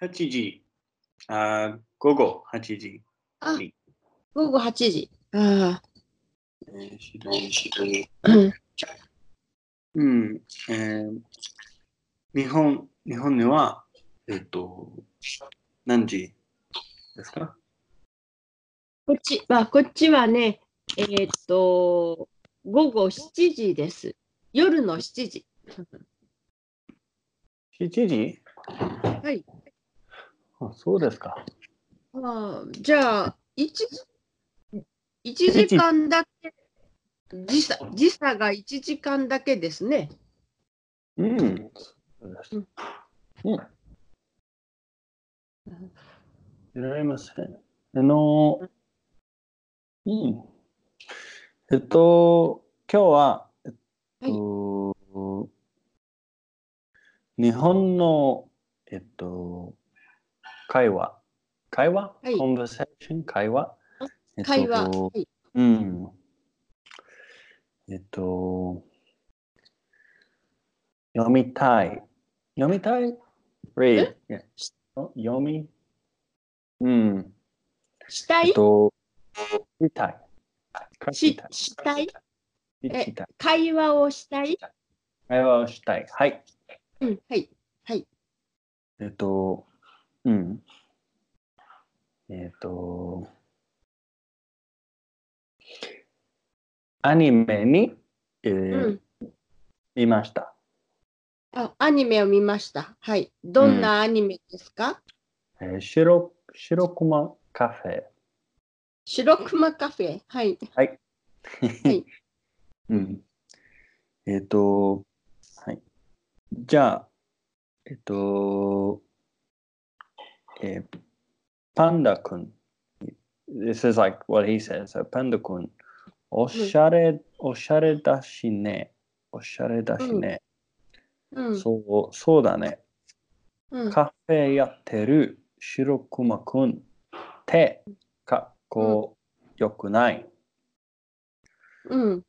8時。あ午後8時。あに、午後8時。あえーシドニーシドニーあ、うんうん。えー日本、日本では、えっと、何時ですか？こっちは、こっちはね、えーっと、午後7時です。夜の7時。?7 時？はい。あそうですか。ああじゃあ、1, 一時間だけ、時差時差が1時間だけですね。うん。そうん。いられません。あの、うん。えっと、今日は、えっと、日本の、えっと、会話。会話、はい ?conversation? 会話、えっと会話。はいうん。えっと、読みたい。読みたい ?read. 読み？うん。したい？えっと、見たい。したい。したい？会話をしたい？会話をしたい。はい。うん、はい。えっと、うん。えっと、アニメに、えーうん見ました。あ、アニメを見ました。はい。どんなアニメですか、えー、白白熊カフェ。白熊カフェ？はい。はい。はい うん。えっ、と、はい。じゃあ、えっ、と、えーパンダ君。This is like what he says. パンダ君、おしゃれ、おしゃれだしね。おしゃれだしね。うん。そう、そうだね。うん、カフェやってる白熊くんってかっこよくない。うん。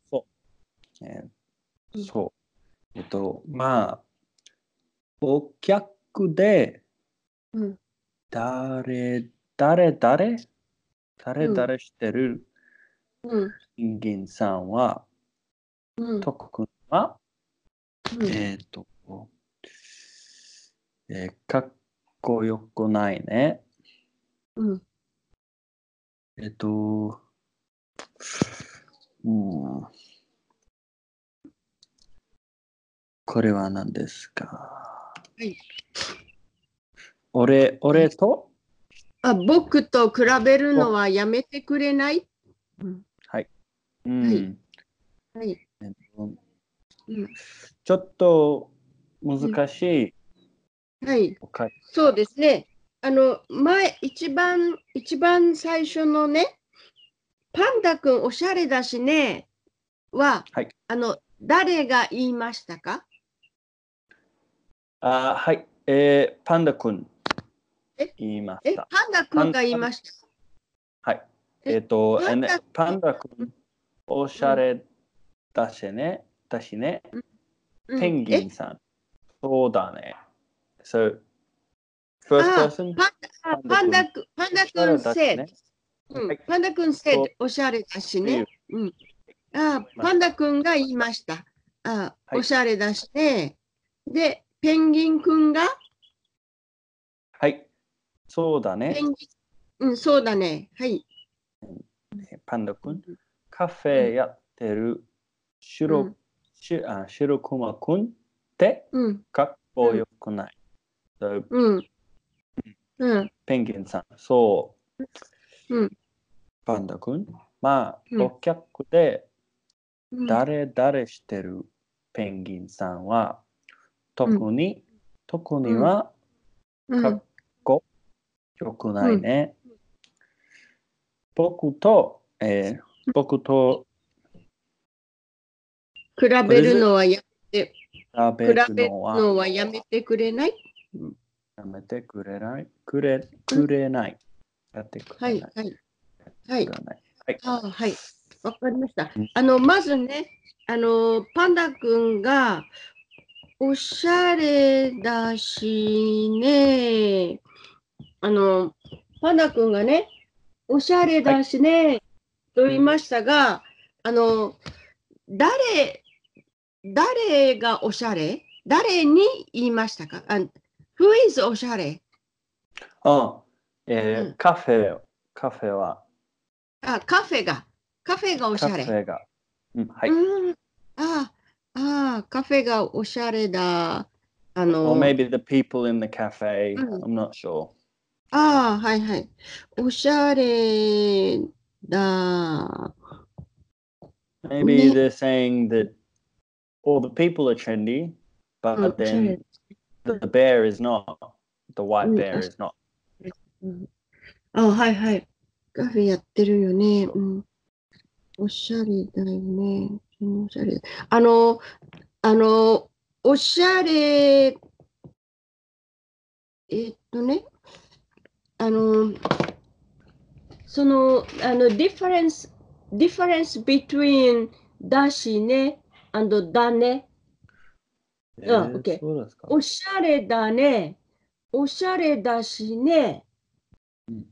えーうんそう。えっと、まあ、お客でうん。誰、誰、誰？誰、うん誰してる？うん。人間さんは、うん。とくくんは、うんえっと、えーかっこよくないね。うん。えっと、うん。これは何ですか？い俺、俺と？あ、僕と比べるのはやめてくれない？はい。はい。えっとうん。ちょっと難しいはい。そうですね。あの、前、一番、一番最初のね、パンダ君おしゃれだしね、は、はい。あの、誰が言いましたか？あはい、えー、パンダ君え言いまえ、した。パンダ君が言いました。はい。ええっと、パンダえねパンダ君おしゃれだしね、だしね、うんペンギえンさん。そうだね。So, first あ person? パンダあパンダ君、パンダ君 said ね。うんはいパンダ君そう said おしゃれだしね。うん。あまあパンダ君が言いました。あはいおしゃれだしね。で、ペンギン君が、はい。そうだねうん、そうだね。はい。パンダ君。カフェやってる白、うんしあ白クマ君って？うん、かっこよくない？うん。うん、ペンギンさん。そう。うんパンダ君。まあ、うんお客でうん。誰誰してるペンギンさんは、特に、特にはかっよくないね。僕と、えー僕と比べるのはや比比べべるるのはやめてくれない？やめてくれない？くれくれない。やってくはい、れない。はい。はいく。れないはい。あはい。わかりましたうん。あの、まずね、あの、パンダ君が、おしゃれだしね、あの、パンダ君がね、おしゃれだしね、と言いましたが、あの、誰、誰がおしゃれ？誰に言いましたか？あ ?Who is おしゃれ？あ、えーうんカフェ、カフェは、あ、カフェが、カフェがおしカゃれ。フェが。うん、はい。うん、ああ、カフェがおしゃれだ。あの、Or maybe the people in the cafe. Mm. I'm not sure. ああ、はいはい。おしゃれだ。Maybe Ne- they're saying that all the people are trendy, うん but おしゃれ then the bear is not. The white Mm, bear that's- is not. うんあ、はいはい。カフェやってるよね。うん。おしゃれだよね。おしゃれ。あの、あの、おしゃれ、えっとね、あの、その、あの、difference, difference between だしね and だね。Yeah, okay. そうですか。おしゃれだね。おしゃれだしね。うん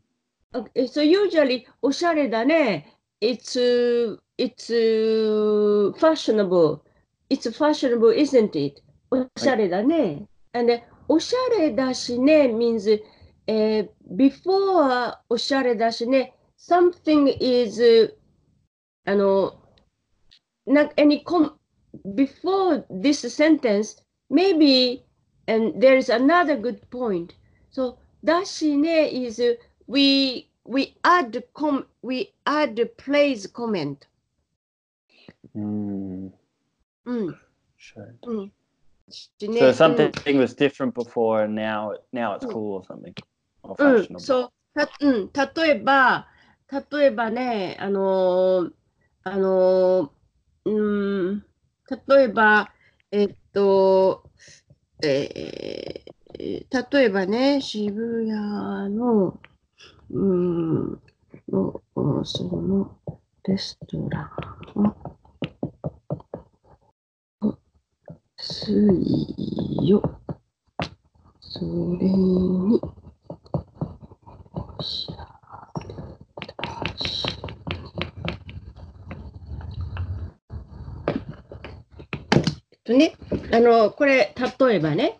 Okay, so usually おしゃれだね。It's, uh, it's uh, fashionable. It's fashionable, isn't it? おしゃれだね。And then おしゃれだしね means、eh, before おしゃれだしね something is、uh, あの、な any com before this sentence, maybe, and there is another good point. So, だしね is uh, we we add com we add praise comment. うん。うん。 Sure. うん。し So ね something was different before, and now now it's Mm. cool or something. うん.そう、た、うん、例えば、例えばね、あのーあのーうん、例えば、えっと、えー例えばね、渋谷の、うん、の、その、レストランは、水よ。それに、とね、あの、これ、例えばね、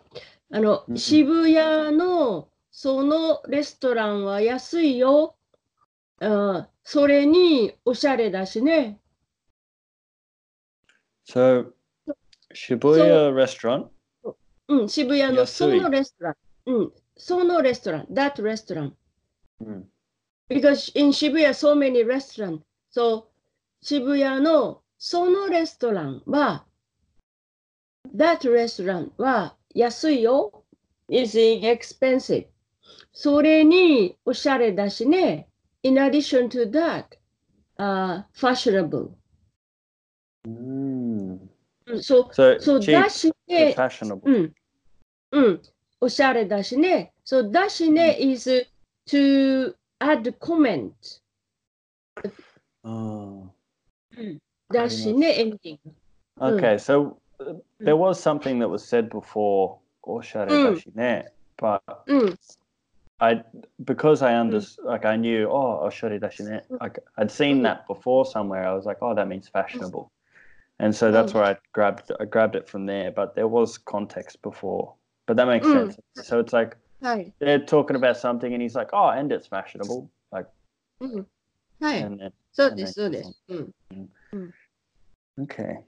あのう、ん渋谷のそのレストランは安いよ。あそれにおしゃれだしね。So Shibuya restaurant？うん、渋谷のそのレストラン。うん、そのレストラン、that restaurant. Mm. Because in Shibuya, so many restaurants. So, 渋谷のそのレストランは、that restaurant は安いよ。is inexpensive. それにおしゃれだしね。In addition to that, uh, fashionable. Mm. So そう cheap, だしね。fashionable. うん。うん。おしゃれだしね。そう、だしね is to add comment. Oh. だしね、エンディング。 Okay, so uh, there was something that was said before, oshare Mm. dashine, but うん。 I because I under like I knew oh oshare dashine, like I'd seen Mm. that before somewhere. I was like, oh, that means fashionable, and so that's Oh. where I grabbed I grabbed it from there. But there was context before, but that makes Mm. sense. So it's like はい。they're talking about something, and he's like, oh, and it's fashionable, like, うん。はい。and then そうです、そうです。うん。okay,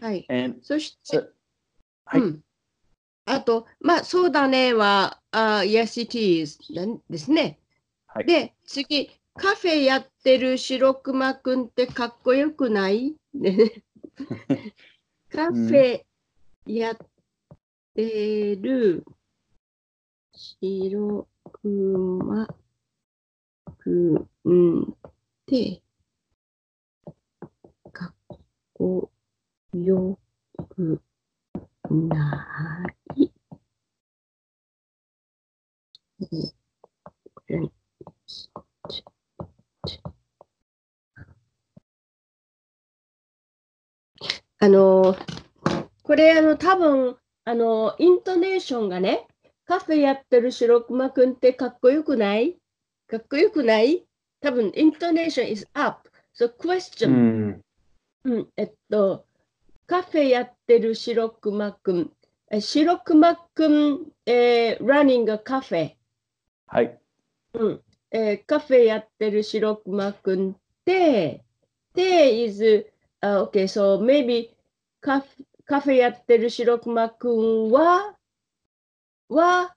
はい。and そして、so はいうん。あと、まあ、そうだねは、あ yes, it is なんですね。はいで、次、カフェやってる白熊くんってかっこよくないねカフェやってる白熊くんてかっこよくない。あの、これ、あの、多分あの、イントネーションがね、カフェやってる白熊くんってかっこよくない？かっこよくない？多分、intonation is up. So う question. ん。うん、えっと、カフェやってる白熊くん。え白熊くん、えー、running a cafe。はい。うんえーカフェやってる白熊くんって、て is, あ、OK, so maybe カフカフェやってる白熊くんは、は、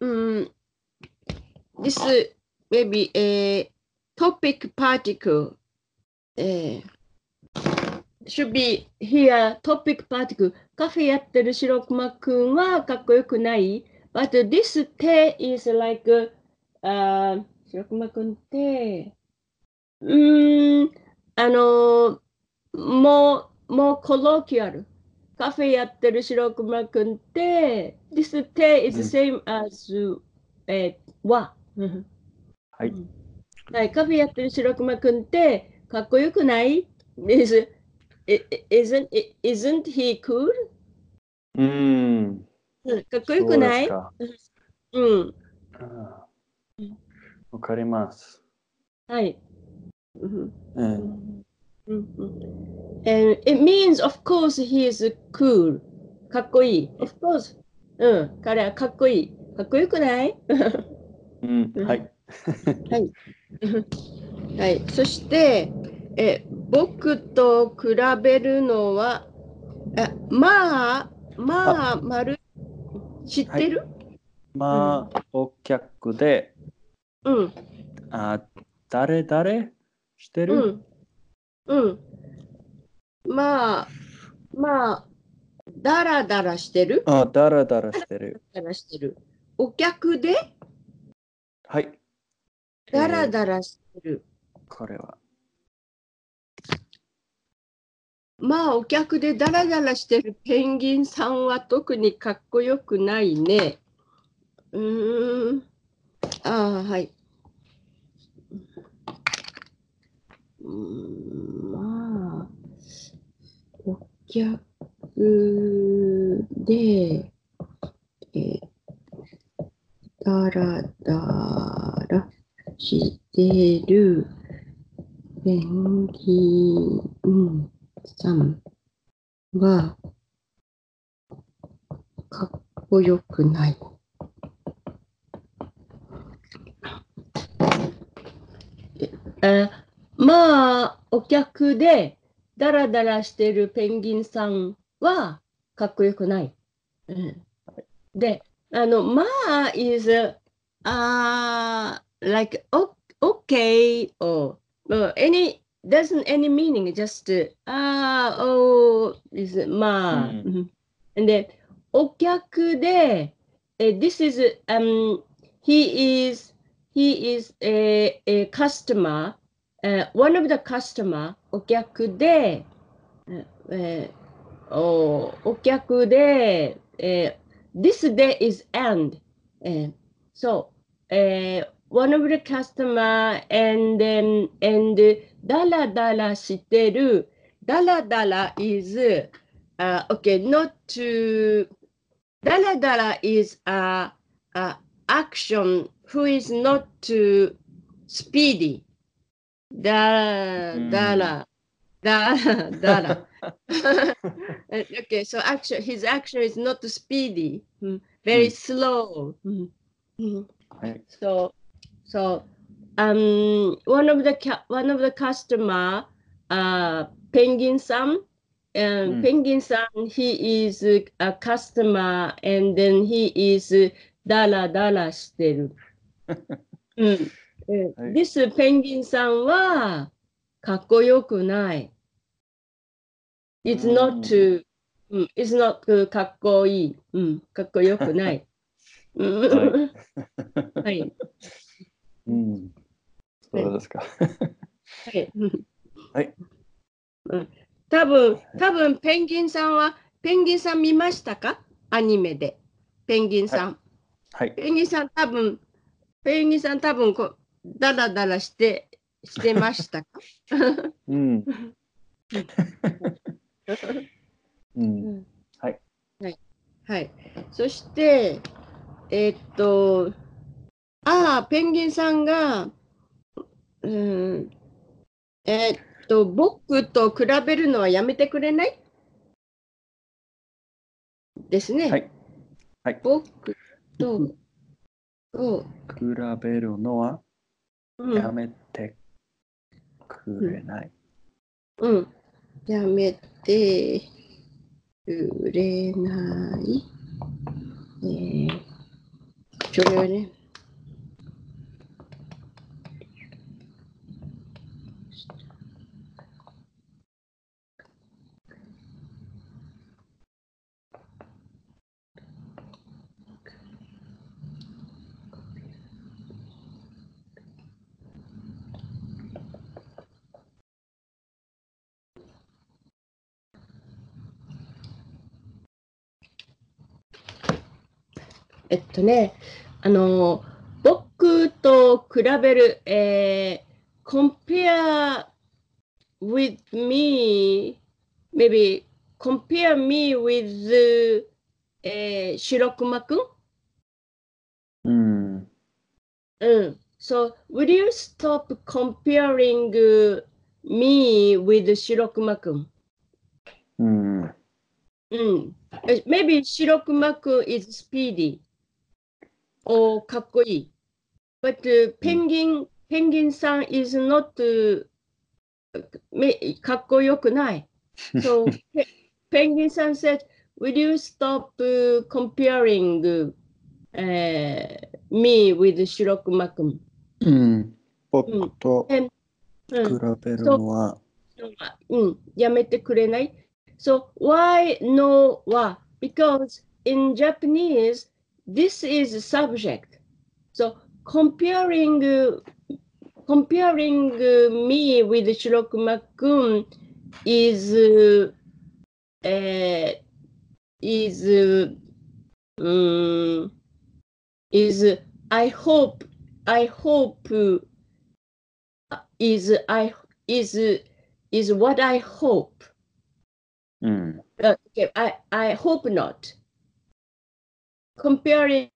うん、this maybe a topic particle、えー should be here topic particle カフェやってる白熊くんはかっこよくない but this て is like あー白熊くんって、うん、あの、もう、もうコロキュアル。カフェやってる白熊くんって、this て is the same as、えー、は。うんはい。はい、カフェやってる白熊くんって、かっこよくない？is, isn't, isn't he cool? うん。うんかっこよくない？うんわかります。はい。うんうん。And it means, of course, he is cool. かっこいい。Of course. うん、彼はかっこいい。かっこよくない？うん。はい。はい。そして、え僕と比べるのは、あまあ、まあ、丸、知ってる、まあ、お客で、うん、あ、誰誰？してる？うん、うん。まあ、まあ、だらだらしてる？あ、だらだらしてる。だらしてる。お客で？はい。だらえーだらしてる。これは。まあ、お客でダラダラしてるペンギンさんは特にかっこよくないね。うーん。ああ、はい。うーん、まあ、お客で、えー、ダラダラしてるペンギンさんはかっこよくない。えまあ、お客でダラダラしてるペンギンさんはかっこよくない。うん、で、あの、まあ is, uh, like, okay, or, any, doesn't any meaning, just, ah, oh, is, まあ、で、お客で、え this is, um, he is, he is a, a customer, uh, one of the customer, お客で、ええーおお客で、えー this day is end. えー so, えー one of the customer and then, and だらだらしてる、だらだら is, uh, okay, not to, だらだら is a, a action who is not too speedy. だだら、だだら。Uh, okay, so action, his action is not speedy, mm, very Mm. slow. Mm, mm. はい。 So, so um, one of the ca- one of the customer, uh, Penguin San, um, Mm. Penguin San, he is a customer, and then he is ダラダラしてる。うん。 えはい This ペンギンさんはかっこよくない。It's うん not too, うん、It's not かっこいい。うん、かっこよくない。うんはい。うん。そうですか。はい。はい。うん。多分、多分ペンギンさんは、ペンギンさん見ましたか？アニメで。ペンギンさん。はい。ペンギンさん多分、ペンギンさん多分こう、ダラダラして、してましたか？うん。うん。はい。そして、えっと、ああ、ペンギンさんが、うん、えっと、僕と比べるのはやめてくれない？ですね。はい。はい。僕と、と、比べるのは？うん、やめてくれない。うん、やめてくれない。えー、それはね、えっとね、あの、僕と比べる、えー、compare with me, maybe compare me with、えー、白熊くんうん。うん。So, will you stop comparing uh, me with 白熊くんうん。うん。え Maybe 白熊くん is speedy. おかっこいい。But、uh, ペンギン、ペンギンさん is not、uh, めかっこよくない。So, ペペンギンさん said, Will you stop、uh, comparing、uh, えー me with 白熊くんうん。僕とうん比べるのは、うん、やめてくれない So, why no は Because in Japanese, this is a subject. So, comparing, uh, comparing uh, me with Shirokuma kun is, uh, uh, is, uh, um, is, I hope, I hope, uh, is, I, is, is what I hope. うん。Uh, okay, I, I hope not Comparing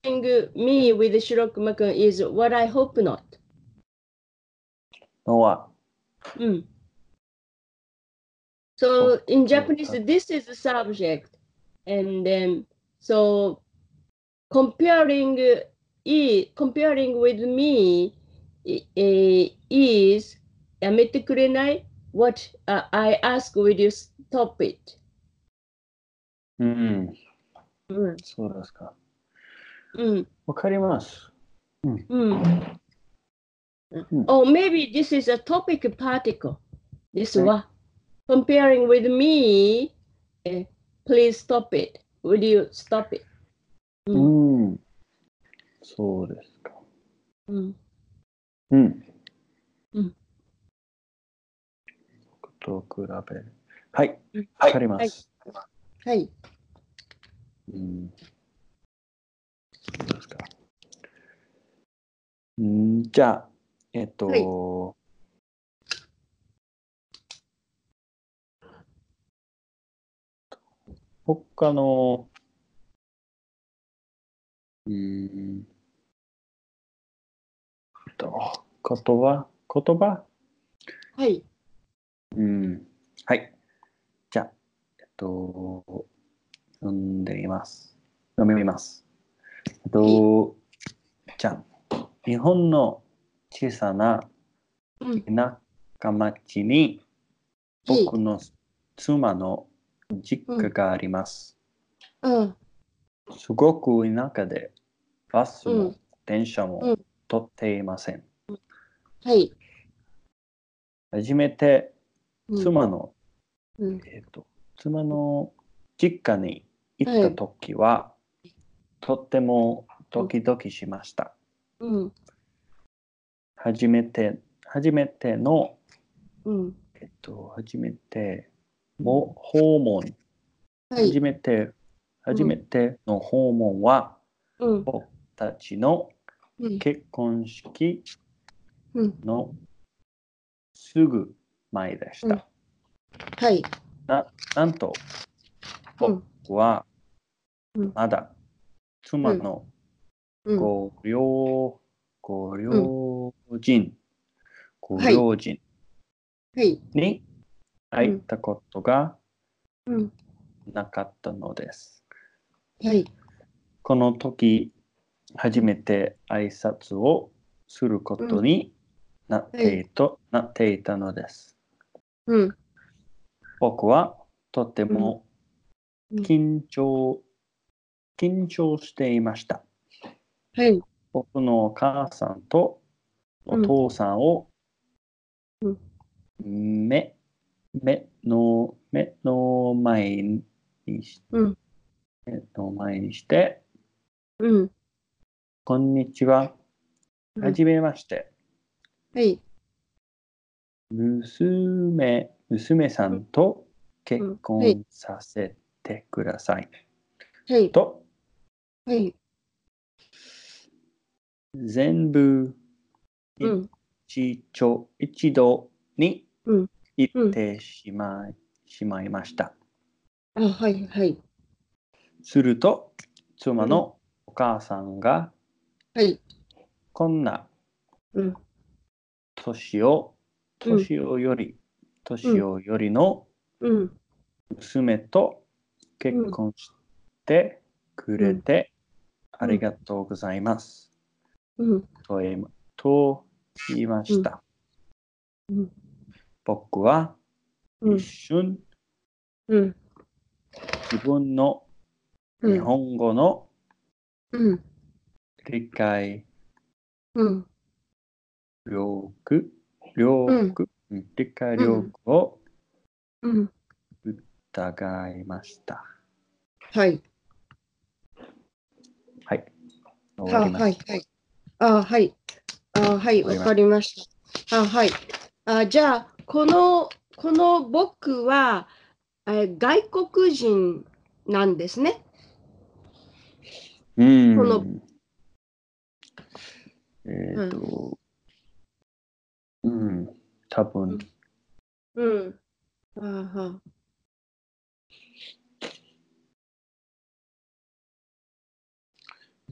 me with Shirokuma-kun is what I hope not. のは、 Mm. So in Okay. Japanese, this is the subject, and then so comparing uh, i comparing with me i- eh, is やめてくれない What uh, I ask, will you stop it? うん。うんそうですか。 うんわかります。うん。うん。Oh, maybe this is a topic particle. This はいは comparing with me. eh, please stop it. Will you stop it? うん。そうですか。うんうん。うん僕と比べる。はい。うんわかります。はい。うん。そうですか？うん、じゃあ、えっと、はい他の、うん、と言葉？言葉？はい。うん。はい。じゃあ、えっと、読んでみます。読みます。えっと、じゃあ、日本の小さなうん。田舎町にはい僕の妻の実家があります。うん。すごく田舎でバスもうん電車もうん取っていません。はい。初めてうん妻の、うん。えっと、妻の実家に行った時は、とってもドキドキしました。うん。初めて、初めての、うん。えっと、初めて、も訪問、はい。初めて、初めての訪問は、うん。僕たちのうん。結婚式うん。のすぐ前でした。うんはい。ななんと、うん。僕はうんまだ妻のうん。ご両、ご両人、ご両人はい。に会ったことがうん。なかったのです。はい。この時、初めて挨拶をすることになっていとなっていたのです。うん。僕はとてもうん緊張、緊張していました。はい。僕のお母さんとお父さんをうん目、目の、目の前にしうん。目の前にして、うん。こんにちは。うんはじめまして。はい。娘、娘さんと結はい婚させてください。はい。と、はい。全部うん。一度一度にうん言ってしまい,、しまいました。あ、はい。はい。すると、妻のお母さんが、はい。こんなうん。年を、うん年をより、年をよりのうん。娘と結婚してくれて、ありがとうございます。うん。と言いと言いました。うん。僕はうん一。瞬うん。自分のうん。日本語のうん。理解うん。力、力、うん理解力をうん。疑いました。はい。はい。終あ。はい。はい。あ、はい。あ、はい。わかりました。あ、はい。あ、じゃあ、この、この僕は、え外国人なんですね。うんこのえっ、と、うん、多分、うん。あは。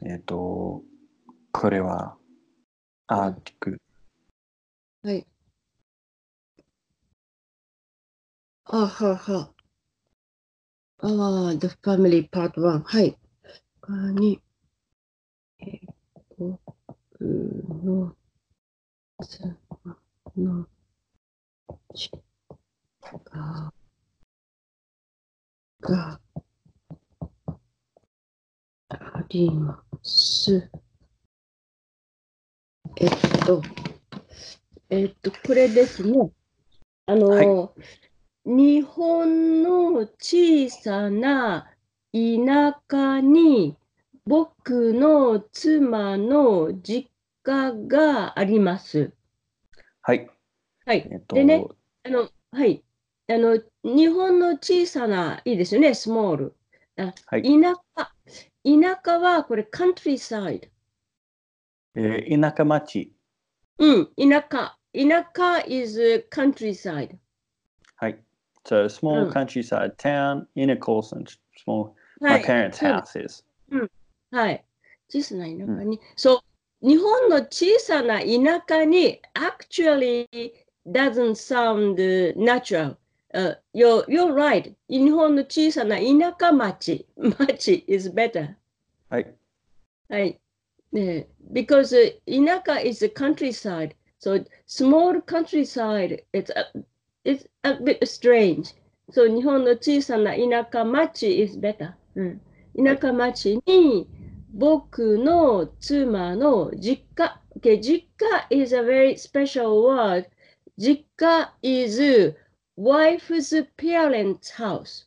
えっ、ーと、これはアーティク。はい。あはは。ああ、The Family Part 1。はい。他に、えー、僕の妻の実家があります。えっと、えっと、これですね。あの、日本の小さな田舎に僕の妻の実家があります。はい。はい。えっ、と、でね、あの、はい。あの、日本の小さな、いいですよね、スモール。はい。田舎、田舎はこれ、カントリーサイド。えー田舎町。うん、田舎。田舎 is countryside. はい。So, small うん countryside town in a Colson, small, は my い。parents' house is. はい。小さな田舎に。そう、日本の小さな田舎に actually doesn't sound natural. Uh, you're, you're right. 日本の小さな田舎町。町 is better. はい。はい。ね、because uh, 田舎 is a countryside. So small countryside, it's a, it's a bit strange. So 日本の小さな田舎町 is better. うん、田舎町に僕の妻の実家。Okay, 実家 is a very special word. 実家 is wife's parents' house.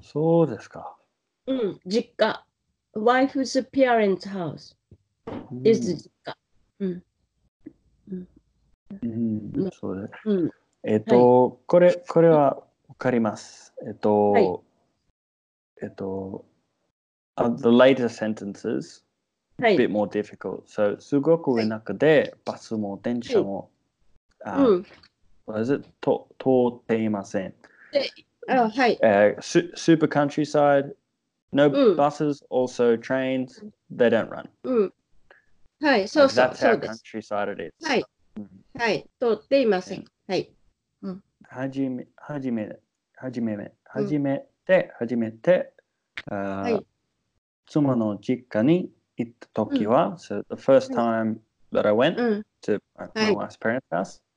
そうですか。うん、実家。wife's parents' house うん is 実家。うん。うん、そうです。うん。えっ、と、これ、これはわかります。えっと、はいえっと、uh, the later sentences は a bit い。more difficult. So, すごく上の中で、バスも電車も、あうん。What? と通っていません。あ、はい。えー、ススーパーカントリーサイド No Mm. buses, also trains, they don't run. うん。はい、そうそう、that's そ how countryside it is. はい、うんはい、通っていません。はい。はじめ、はじめ、はじめ、はじめて、はじめて、はい妻の実家に行った時は、so the first time that I went うん、to my, はい my wife's parents' house, うん。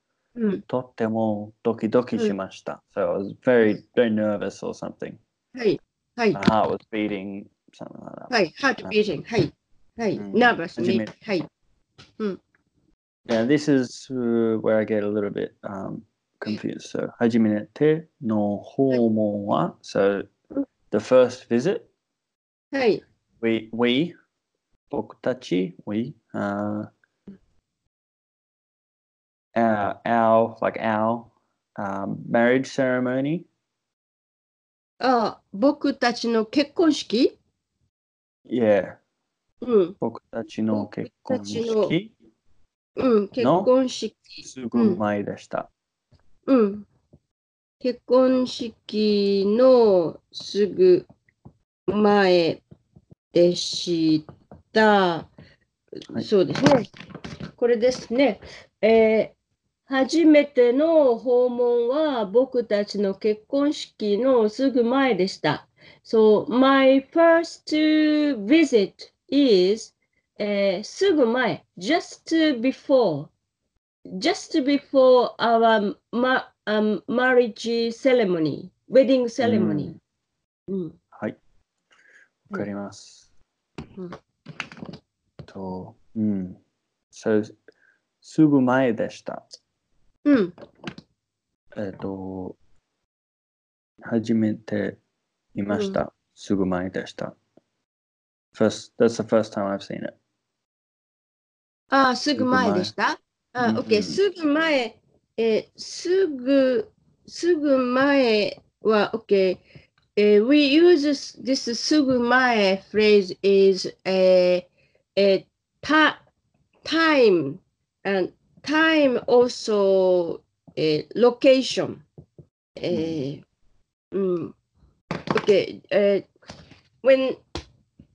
とってもドキドキしました。So I was very, very nervous or something. はい。はい。My heart was beating, something like that. はい。heart beating. はい。はい。nervous. はい。うん。Yeah, this is uh, where I get a little bit um, confused. So, 初めての訪問は、so the first visit. はい。We, we 僕たち、we、uh, our, our like our um, marriage ceremony. あ、僕たちの結婚式？Yeah, うん、僕たちの結婚僕た式うん、結婚式、すぐ前でした。うん。結婚式のすぐ前でした。はいそうですね。これですね。えー初めての訪問は僕たちの結婚式のすぐ前でした。So, my first visit is、えーすぐ前、just before, just before our ma um, marriage ceremony, wedding ceremony. うんはい。わかります。うんと、うん。So, すぐ前でした。うん、えっ、と、初めて見ました。すぐ前でした。First, that's the first time I've seen it. ああ、すぐ前でした。あ、うんうん OK、すぐ前、えーすぐ、すぐ前は OK。えー we use this, this すぐ前 phrase is えーえー ta, time and time also えー location えーうん OK えー when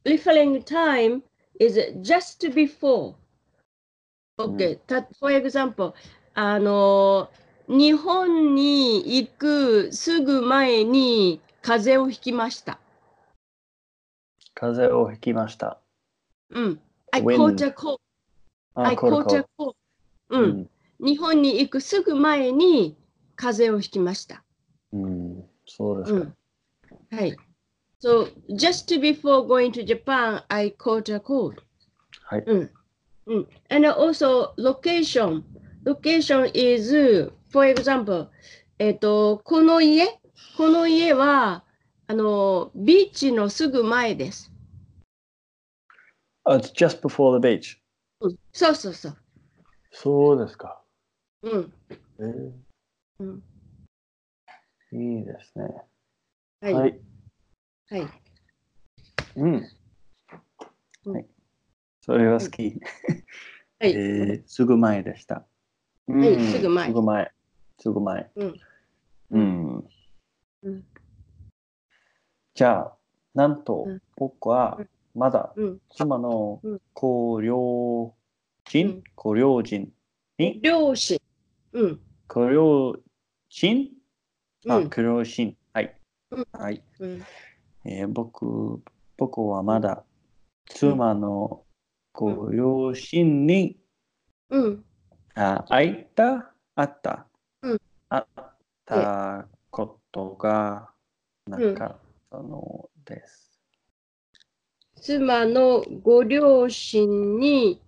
referring time is just before OK、た for example あの日本に行くすぐ前に風邪をひきました。風邪をひきました。うん。I caught a cold. あ I caught コ a ロ cold. ううん。ん。日本に行くすぐ前に風邪をひきました。うん。そうですか。うん。はい。So, just before going to Japan, I caught a cold. はい。うん。うん。And also, location. Location is, for example, えっと、この家、この家は、あの、ビーチのすぐ前です。Oh, it's just before the beach. うん、そうそうそう。そうですか。うん。えーうん、いいですね。はい。ははい。い。うん。うんはい。それは好き。はい。えーすぐ前でした。いうんすぐ前すぐ前。すぐ前。うん。うん。うんじゃあ、なんとうん僕はまだうん。妻のうんご両う親ん、ご両親？に、両親。うん。ご両親？あ、うん。ご両親。はいうん。はい。うん。えー僕、僕はまだ妻のご両親に、うん。あ会いた、あった、うんあったことがなかったのです。妻のご両親に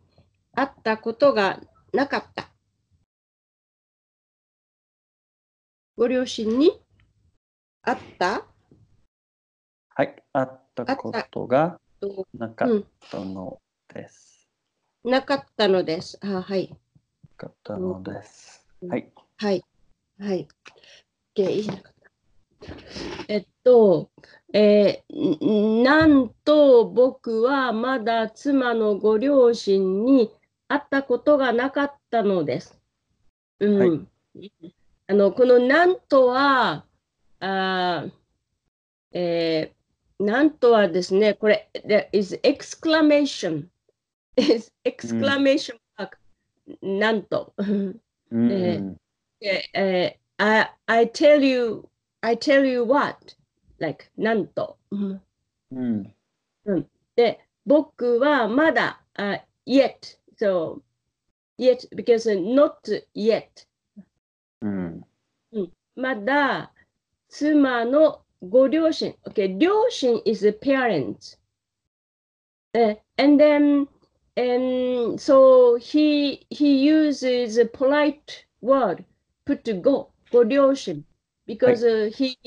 会ったことがなかった。ご両親に会った？はい、あったことがとなかったのです。なかったのです。あはい。なかったのです。うんはい。はい。はい。えっと、えーんなんと僕はまだ妻のご両親に会ったことがなかったのです。うん。あの、このなんとは、あーえーなんとはですね、これ、there is exclamation, is exclamation mark、なんと。うんえええ I, I tell you, I tell you what, like なんと。うんうんで、僕はまだ、uh, yet, so, yet, because not yet, うんまだ妻のご両親、okay, 両親 is a parent. Uh, and then, and so he, he uses a polite word, put to go, ご両親, because uh, he,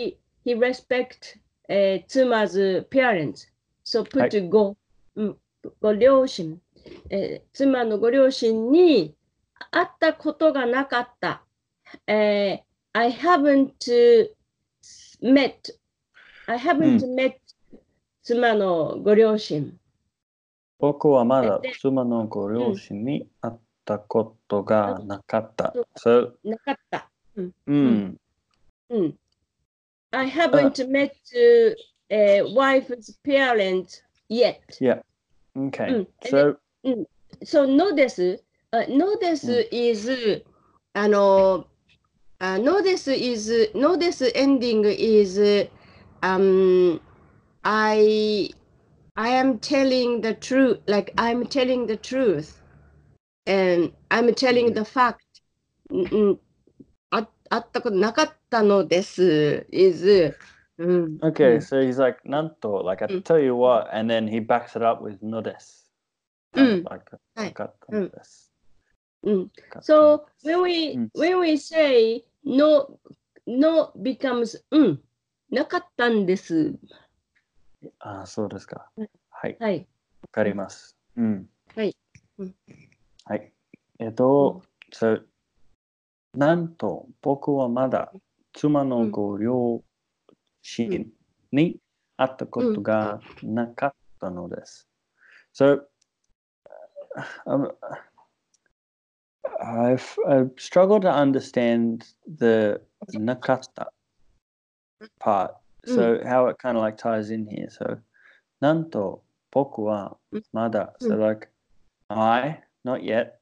he respect uh, 妻 's parents. So put to go, うんご両親、 えー、妻のご両親に会ったことがなかった。えー、I haven't met I haven't met、うん、妻のご両親。僕はまだ妻のご両親に会ったことがなかった。うん、なかった。うん。うん。うん、I haven't met a、uh, wife's parents yet. Yeah. Okay.、so So, So notice, uh, notice Mm. is, あの、uh, notice is, notice ending is, um, I, I am telling the truth, like I'm telling the truth, and I'm telling the fact. うんうんああったことなかったのです。is, うん。 okay. うん So he's like, Nanto, like, I Mm. tell you what, and then he backs it up with no des. Kind So when we mm. when we say no no becomes うん、なうったんうす。あ、そうですか。はう。はい。わうります。うん。うい。はい。うっと、そうん、なんう僕はまう妻のごう親に会うたことうなかっうのです。うんうん、so um, I've, I've struggled to understand the nakata part. Mm. So mm. how it kind of like ties in here. So nanto boku wa mada. So mm. like I, not yet,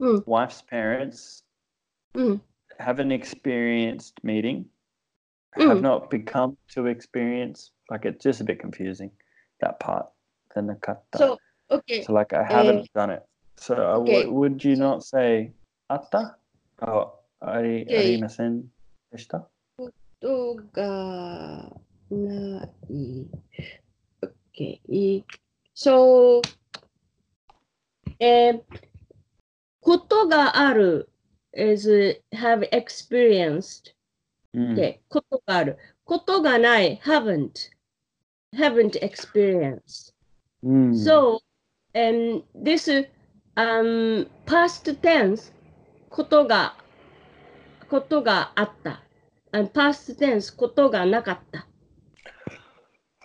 mm. wife's parents mm. haven't experienced meeting, mm. have not become to experience. Like it's just a bit confusing that part, the nakata. So okay. So, like I haven't done it. So uh, w- okay. would you not say atta? Oh, ari, Okay. arimasen deshita? ことがない。Okay. So えーことがある is have experienced Mm. Okay, ことがある。ことがない、haven't, haven't experienced. Mm. So, and this um, past tense, ことが、ことがあった。And past tense, ことがなかった。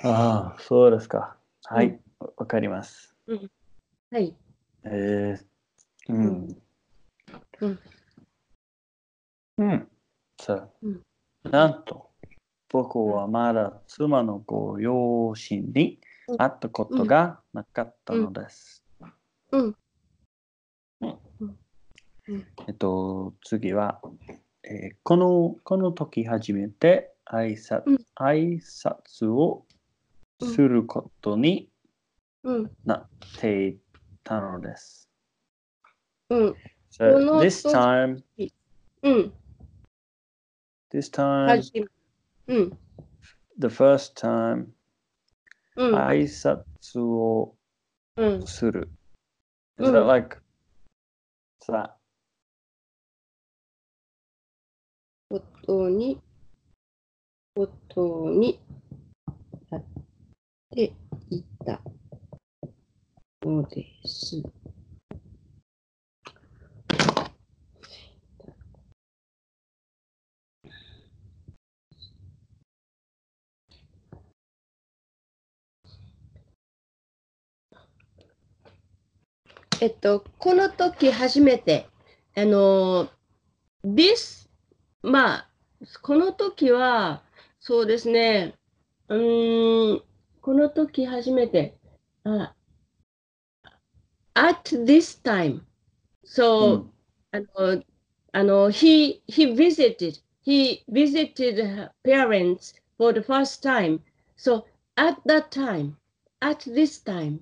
ああ、そうですか。はうい、わわかります。はい。えー、うん。うん。うん。そううん。なんと、僕はまだ妻のご両親に会ったことがなかったのです。うん。うんうんえっと、次は、えーこの、この時初めて挨拶,、うん挨拶をすることにうん。なっていたのです。うん。So この this 時 time, うん。this time。うん。the first time, うん。挨拶をうん。する。Is うん that like, is that? ことに、ことになっていたのです。えっと、この時初めて、あの、this まあ、この時は、そうですね、うーん、この時初めて、あ at this time. う So, んあの、あの、he, he visited, he visited parents for the first time. So, at that time, at this time,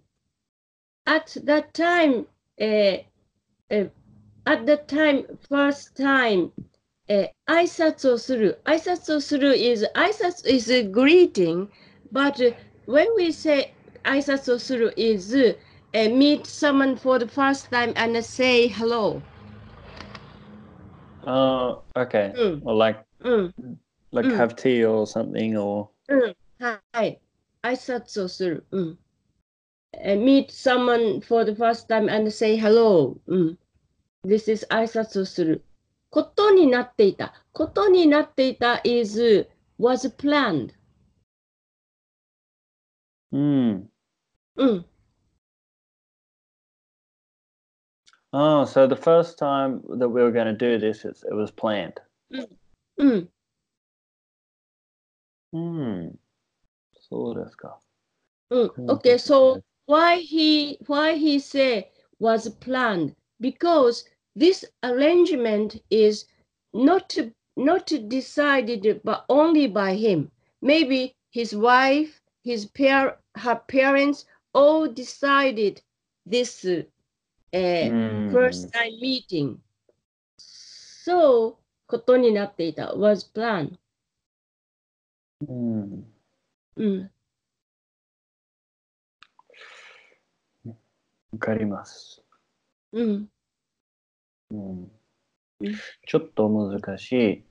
at that time, uh, uh, at that time, first time, eh, uh, 挨拶をする。挨拶をする is 挨拶 is a greeting, but when we say 挨拶をする is uh, meet someone for the first time and say hello. Oh, okay. Mm. Or like mm. like mm. have tea or something or. Mm. はい。挨拶をする。うん。えー meet someone for the first time and say hello. うん。This is 挨拶をする。ことになっていた。ことになっていた is was planned. mm. うん。 Oh, so the first time that we were going to do this, it's, it was planned. うん。Hmm. そうですか。うん。この Okay, 時 so why he why he say was planned? Because this arrangement is not not decided but only by him. Maybe his wife, his pair, her parents all decided this uh, Mm. first time meeting. So ことになっていた was planned. うんうん。 わかります。うん。うんうんちょっと難しい。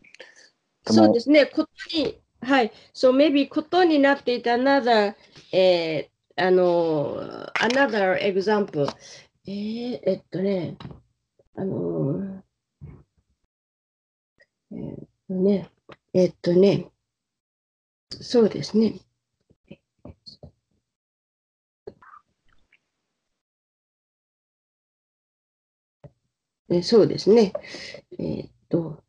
そうですね、ことに、はい、so maybe ことになっていた another、えー、あの、another example。えー、えっとね、あの、えーっとね、えーっとね、そうですね。えそうですね。えーっと、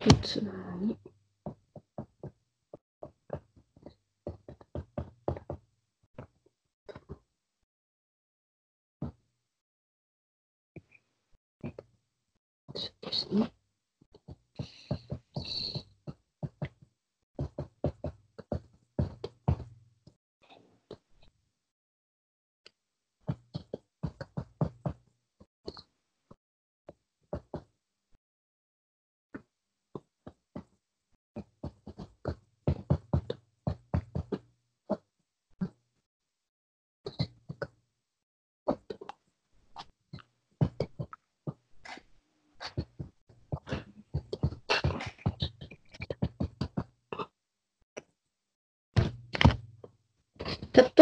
普通に。そうですね。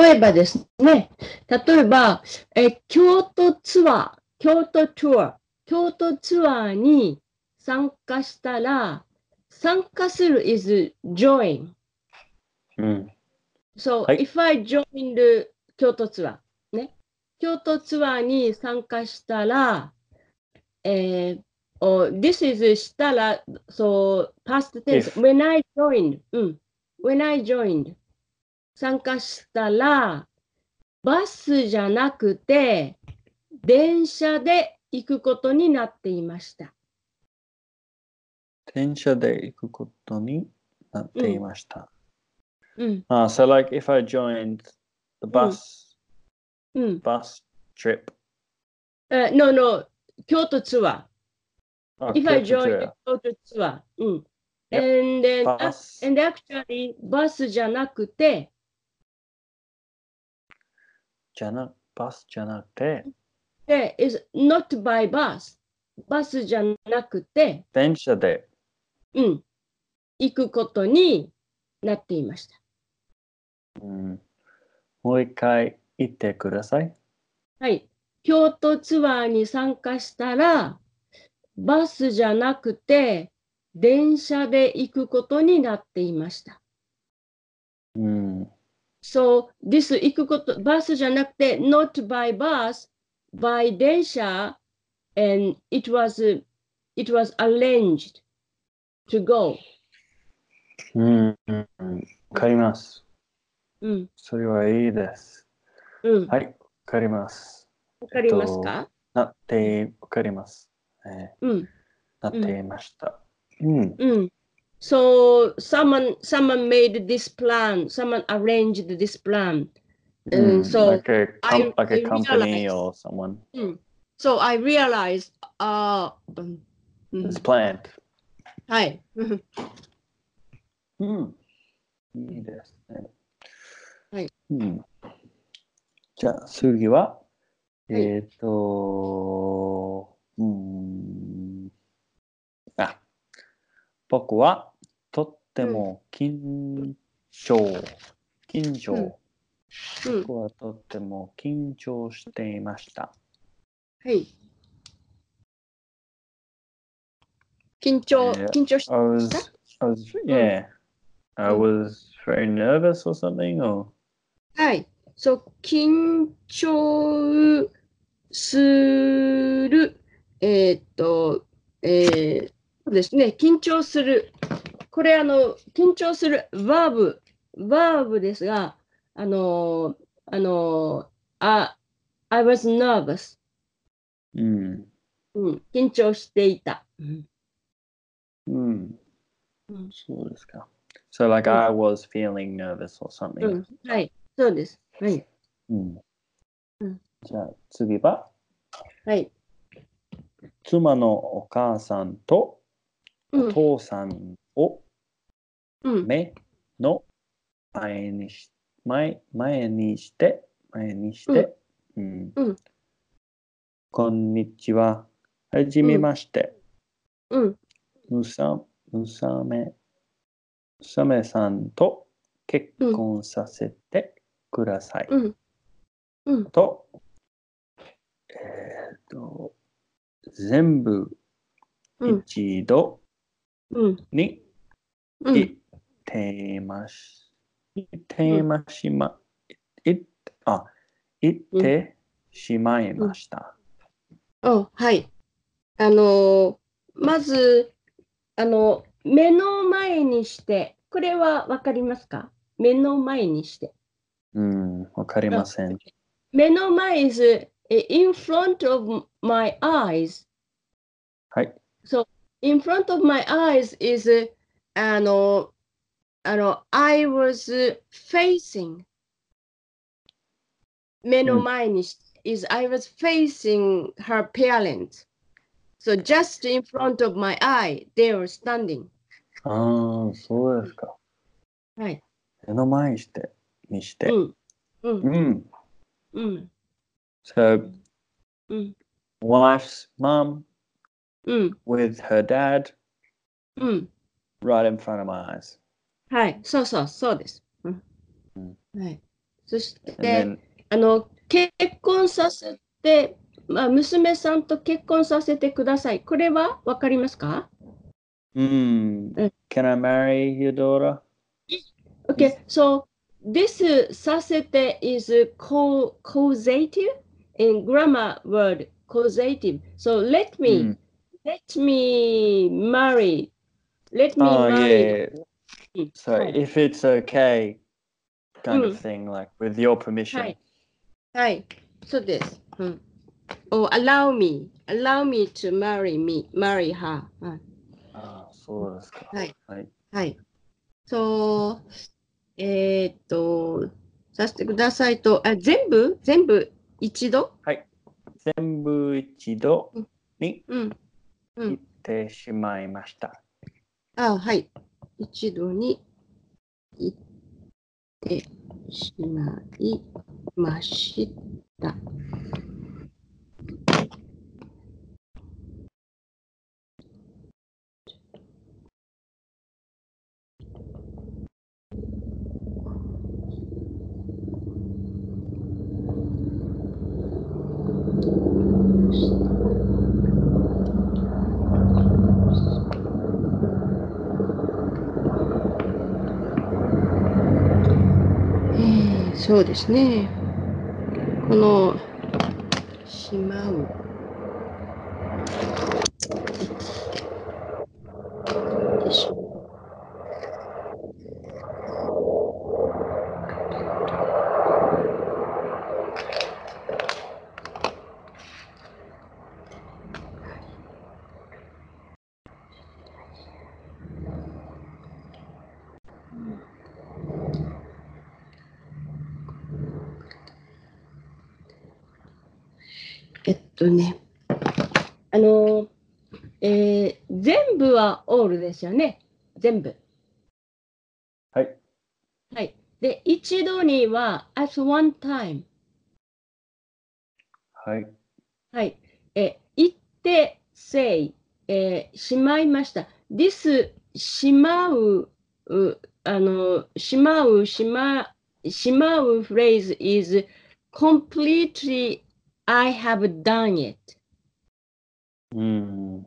例えばですね、例えば、え京都ツアー、京都ツアー、京都ツアーに参加したら、参加する is join. うん。So, はい。if I join the 京都ツアー、ね、京都ツアーに参加したら、えー、oh, this is したら、so, past tense, when I joined, うん、when I joined, 参加したらバスじゃなくて電車で行くことになっていました。電車で行くことになっていました。うん。あ、そう、like if I joined the bus,、うん、bus trip. え、uh,、no no、京都ツアー。if I joined 京都ツアー、うん。Yep. And then, bus. and actually バスじゃなくて、じゃな、バスじゃなくて、で is not by bus。バスじゃなくて、電車で。うん。行くことになっていました。うん、もう一回言ってください。はい。京都ツアーに参加したら、バスじゃなくて、電車で行くことになっていました。うん。So, this 行くこと、バスじゃなくて、not by bus, by Densha and it was uh, it was arranged to go. うん。うんわかります。うん。それはいいです。うん。はい。わかります。わかりますか、なって、わかります。えうん。ーなっていました。うん。うん。So someone someone made this plan, someone arranged this plan. うん so like a, com- I- like a I company realized- or someone. うん。So I realized, あーうんうん It's planned. はい。うんうん。いいですね。はい。うん。じゃあ次は、はいえっ、と、うん。あ、僕は とっても緊張、緊張、僕はとっても緊張していました。はい。緊張.緊張し I was, I was, yeah, I was very nervous or something, or? はい。そう、緊張する、えーっと、えーそうですね、緊張する。これ、あの、緊張する、バーブ、バーブですが、あの、あの、あ、I was nervous、うん、うん。緊張していた。うんうん、うんそうですか。So like うん I was feeling nervous or う something. ん、はい、そうです。はい。うんうんじゃあ次は、はい。妻のお母さんとうん、お父さんをうん、目の前にし前前にして、前にして、うん。うん。こんにちは。はじめまして。うん、むさ、むさめ、むさめさんと結婚させてください。うん、うん、と、えっ、と、全部うん、一度うん、にうん。言ってまし、言ってましま、いあ、言ってしまいました。おはい。あの、まず、あの、目の前にして、これはわかりますか？目の前にして。うん、わかりません。目の前 is eh, in front of my eyes. はい。In front of my eyes is あの、あの、I was facing 目の前にし、is I was facing her parents. So just in front of my eye, they were standing. ああ、そうですか。はい。目の前にして、にして。うん。うん。うん。うん。 So, うん。 wife's mum うん。 with her dad うん。 right in front of my eyes. はい。そうそう、そうです。うんうん。はい。そし And て、 then, あの、結婚させて、まあ、娘さんと結婚させてください。これはわかりますか mm, Uh. can I marry your daughter? Okay, so this させて is co causative in grammar word causative. So let me Mm. Let me marry. Let me Oh, marry. yeah. うん So, はい if it's okay, kind of Mm. thing, like with your permission. はい。はい。そうです。うん。or allow me, allow me to marry me, marry her. はい。ああ、そうですか。はい。はい。はい。そう、えーっと、させてくださいと、あ全部全部一度全部一度にうん。うん行ってしまいました。あ、はい。一度に行ってしまいました。そうですね。このしまう。とね、あの、えー全部はオールですよね？全部。はい。はい。で、一度には at one time。はい。はい。え、行って、say、えーしまいました。this、しまう、うあの、しまう、しま、しまう phrase is completely I have done it. うん。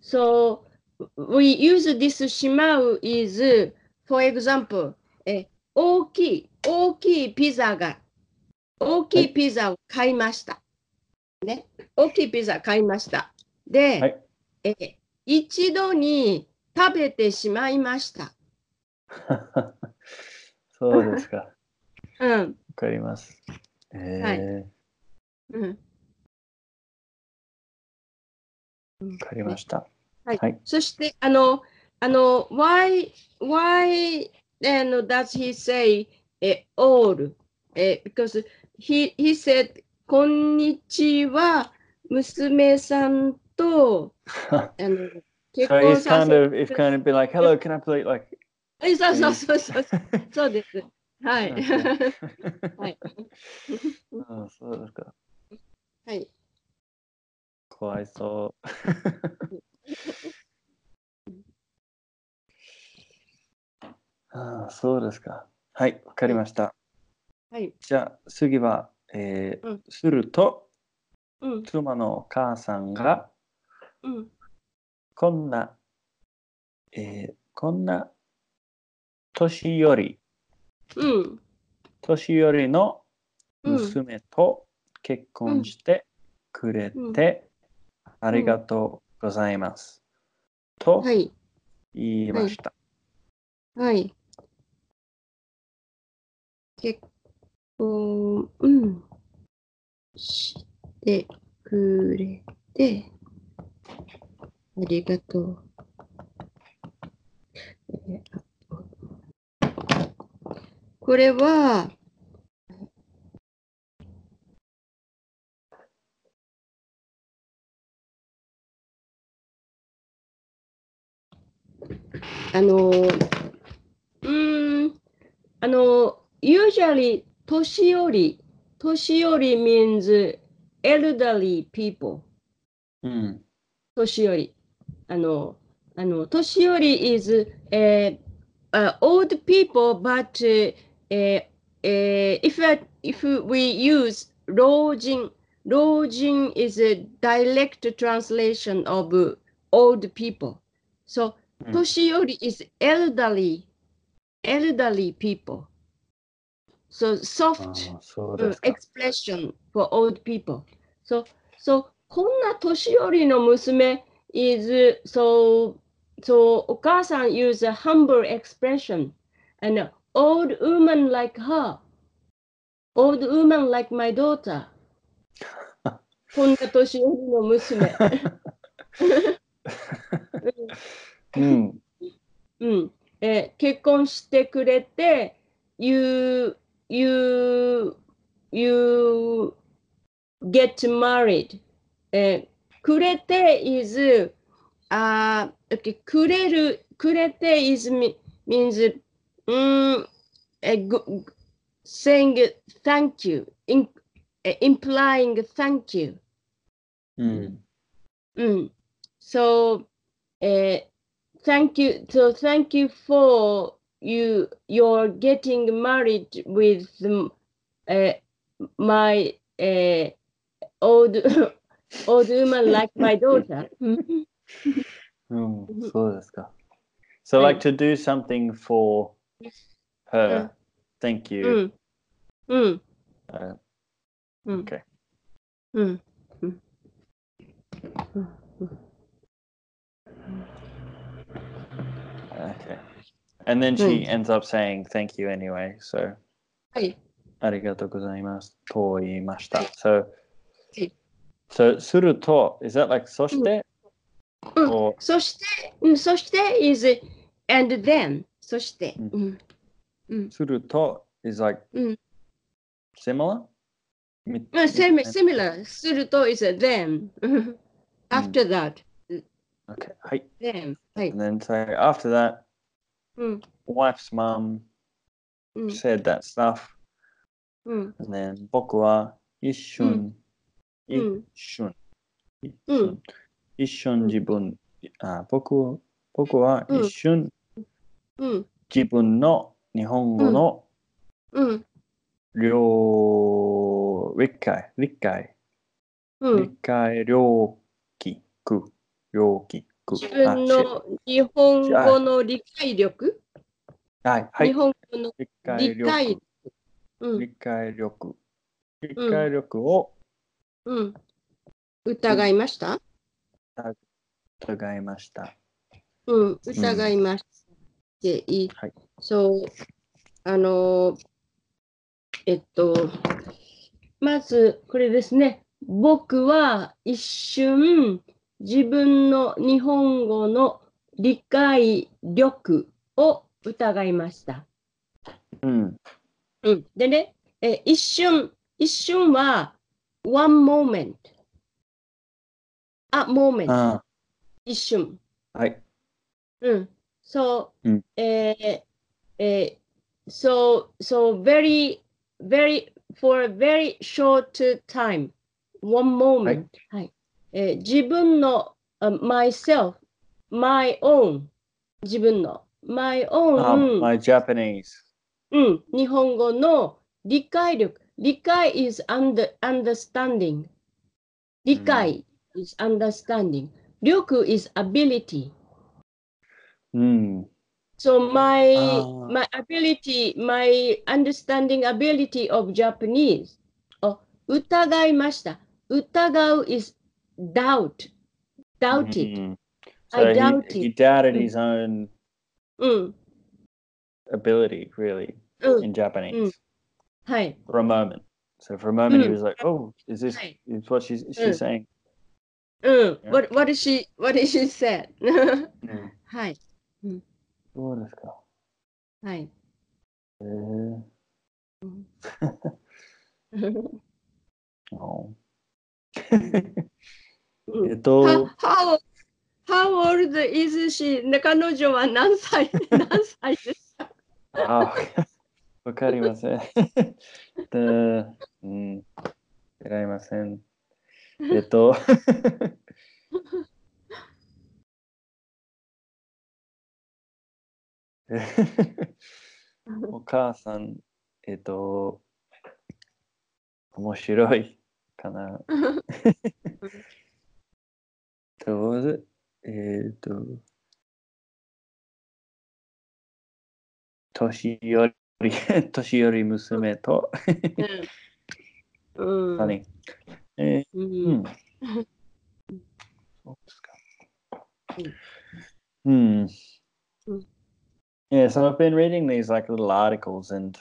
So we use this しまう is, for example, え大きい、大きいピザが、大きいピザを買いました。ね。大きいピザ買いました。で、はいえ一度に食べてしまいました。そうですか。わうん。かります。えーうん。わかりました。はい。はいそして、あの、あの、why, why then does he say、え all? え because he, he said, こんにちは、娘さんと、あの、結 So 婚 he's さ kind せ of, if kind of be like, hello, can I play like? えそうそうそうそう。そうです。はい。はい。あそうですか。はい。怖いそう。ああ、そうですか。はい、わかりました。はい。じゃあ次は、えーうんするとうん。妻のお母さんがうん。こんな、えーこんな年寄り、うん。年寄りのうん。娘と結婚してくれうんてありがとうございます。とはい。言いました。はい。結婚、うん。してくれて、ありがとう。えーこれは、あの、うん、あの、usually 年寄り、年寄り means elderly people。うん。年寄り、あの、あの、年寄りうん。年寄り。あの、あの、年寄り is、えー uh, old people, but、uh, uh, if, I, if we use 老人、老人 is a direct translation of old people. So うん年寄り is elderly, elderly people. So あ soft ーそううんですか。 expression for old people. So, so こんな年寄りの娘 is so so お母さん use a humble expression and an old woman like her, old woman like my daughter. こんな年寄りの娘。 うん。うん、えー結婚してくれて、you, you, you get married. えーくれて is, あー okay, くれる、くれて is me- means, うん、えーぐ saying thank you, in, えー implying thank you. うん。Mm. So, uh, thank you. So thank you for you. You're getting married with uh, my uh, old old woman like my daughter. Hmm. oh, so that's good. So like to do something for her. Thank you. Mm. mm. Uh, mm. okay. Mm. Mm. mm. うん。うん。Okay. And then she Mm. ends up saying thank you anyway. So はい。ありがとうございますと言いました。So い so すると is that like そして、うん or そして、うん、そして is and then そして、ううん。うん。すると is like うん similar? みまあ、same, similar すると is then うん after that Okay. はい。then はい。And then so after that うん。wife's mum うん。said that stuff うん。and then 僕は一瞬、一うん瞬、一うん瞬、一瞬自分、あ僕僕はうん一瞬うん。自分の日本語のうん。両理解、理解、理うん。解、両聞く、両聞く。自分の日本語の理解力、はい、はい日、本語の理解理解力、うん。理解力、理解力をうん。疑いました？疑いました。うん。疑いました。でいい。はいそう。あの、えっと、まず、これですね。僕は一瞬自分の日本語の理解力を疑いました。うん。うん、でね、え一瞬、一瞬は one moment。a moment。あ一瞬。はい。うん。そう、うんえーえー so, so very, very, for a very short time, one moment. はい。えー自分の、uh, myself, my own, 自分の、my あ own、 my Japanese. うん、日本語の理解力。理解 is under, understanding. 理解 is understanding. 力 is ability. うん。 So my Ah. my ability, my understanding ability of Japanese を疑いました。疑う is doubt. Doubted. うん I So he, doubt he it. doubted Mm. his own うん。 ability, really, うん。 in Japanese Mm. はい。 for a moment. So for a moment, he Mm. was like, "Oh, is this Right. is what she's she's Mm. saying?" うん。 Yeah. What, what is she, what is she said? はい。そうですか。はい。えーうんおうん えっと How, how, old is she? ね彼女は何歳？何歳ですか？あ、わかりません。でうん、ません。えっと、お母さん、えっと、面白いかな。どうぞ、えっと、年寄り、年寄り娘と、うん。何えう。ーうんん。そうですか。Hmm. Mm. Yeah, so I've been reading these like little articles and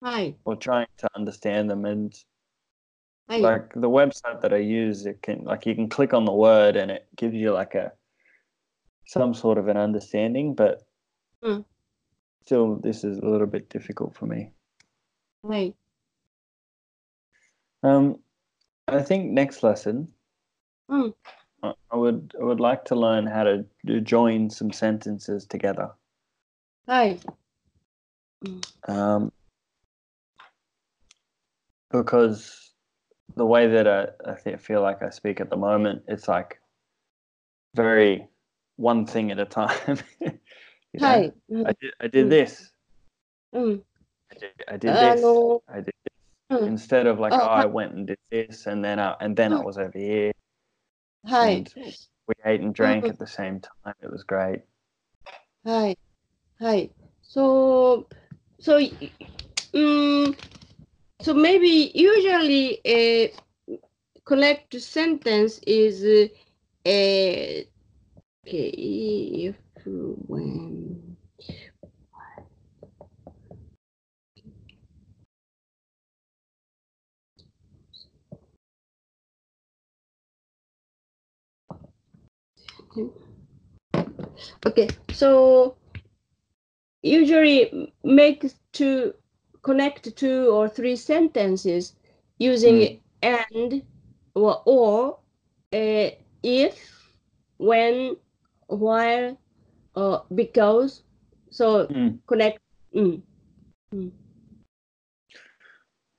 はい。 or trying to understand them and like the website that I use, it can like you can click on the word and it gives you like a some sort of an understanding, but mm. still, this is a little bit difficult for me. Right. Um, I think next lesson, mm. I would I would like to learn how to, to join some sentences together. Hi. Um, because the way that I, I fe- feel like I speak at the moment, it's like very one thing at a time. You know? はい。 I did, I did Mm. this. うん。 I did, I did あ this. の、 I did this. うん。 Instead of like, Oh, oh, I hi. went and did this, and then I, and then I Mm. was over here, はい。 and we ate and drank Mm. at the same time. It was great. はい。はい。So, so, um, so maybe usually, a correct sentence is uh, okay if when okay so usually make two connect two or three sentences using and or, or uh, if when while or because so Mm. connect mm.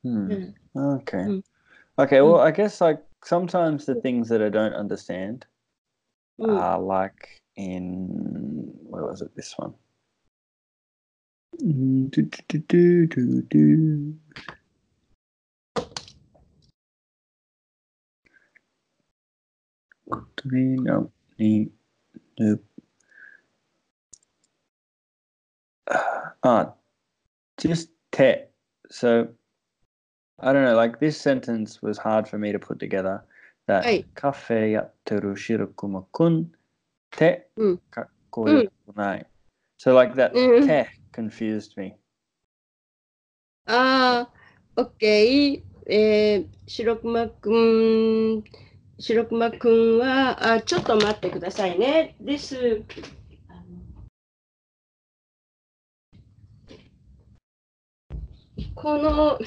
Mm. Okay. Mm. Okay. Well, I guess like sometimes the things that I don't understand mm, are like in where was it? This one. Mm, do, do, do, do, do, do. Three, no, need, nope. Ah, just te. So I don't know. Like this sentence was hard for me to put together. That はい。カフェやってるシルクマくんてうんかっこよくない。So like that うん te confused me. ああ OK えー、白熊くん白熊くんはあちょっと待ってくださいね。This この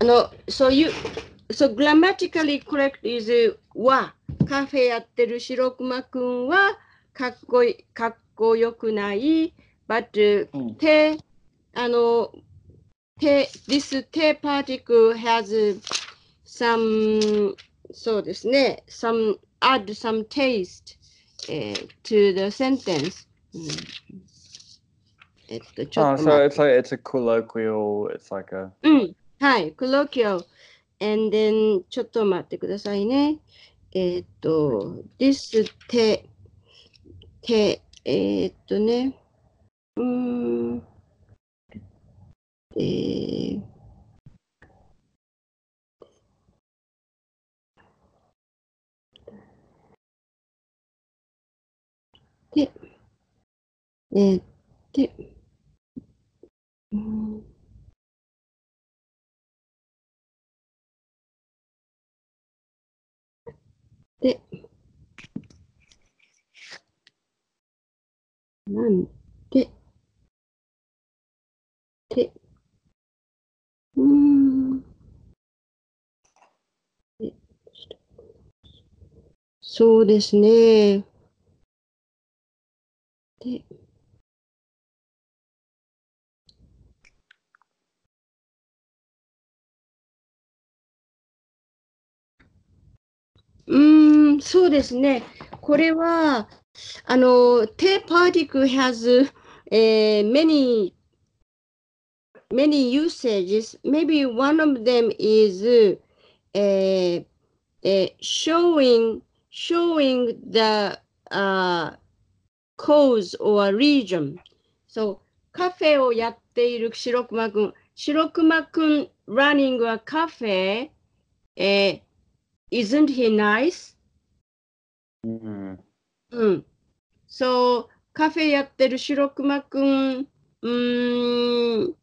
あのそういう so grammatically correct is はカフェやってる白熊くんはかっこいいかっこよくない。But うんてあのて this て particle has some そうですね some add some taste、えー to the sentence、うんえっとちょ Oh, っと so 待っ it's て like it's a colloquial. It's like a うん、はい、colloquial。and then ちょっと待ってくださいね。えーっと、this て、て、えーっとね、うーん、えー、で、えー、で、うん。で、なんで、で、うん。でそうですね。で、うん、そうですね。これは、あの、T particle has、eh, many, many usages. Maybe one of them is eh, eh, showing, showing the uh, cause or region. So, カフェをやっている白熊くん。白熊くん running a cafe. Eh, isn't he nice? mm, うん。そう、カフェやってる白熊くん、うーん、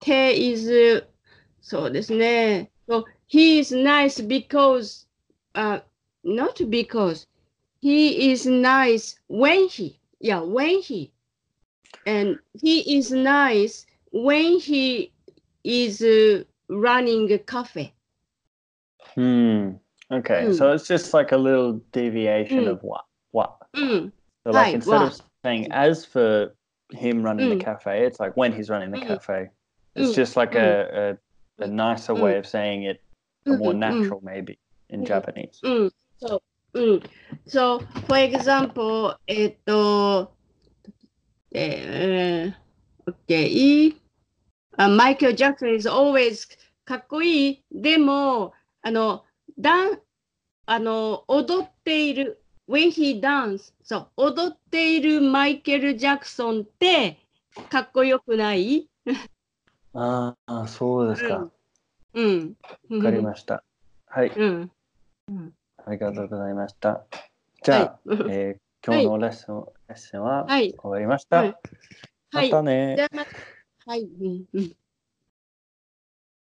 て is、そうですね。So, he is nice because, uh, not because, he is nice when he, yeah, when he, and he is nice when he is uh, running a cafe. hmm. Okay, Mm. so it's just like a little deviation Mm. of what what. うん、 So like Right, instead of what? saying as for him running Mm. the cafe, it's like when he's running the Mm. cafe. It's Mm. just like a, a a nicer Mm. way of saying it, a うん more うん natural maybe in Mm. Japanese. うん、そう、うん。So, for example, えっと、えー、OK。あマイケル・ジャクソン is always かっこいい。でも、あの、ダン、あの、踊っている。when he dance そう、踊っているマイケル・ジャクソンってかっこよくないああ、そうですか。うん。わかりました。はい、うん。うん。ありがとうございました。じゃあ、はいえー今日のレッスン、レッスンははい終わりました。はいはいまたね。じゃあまたはい。うんうん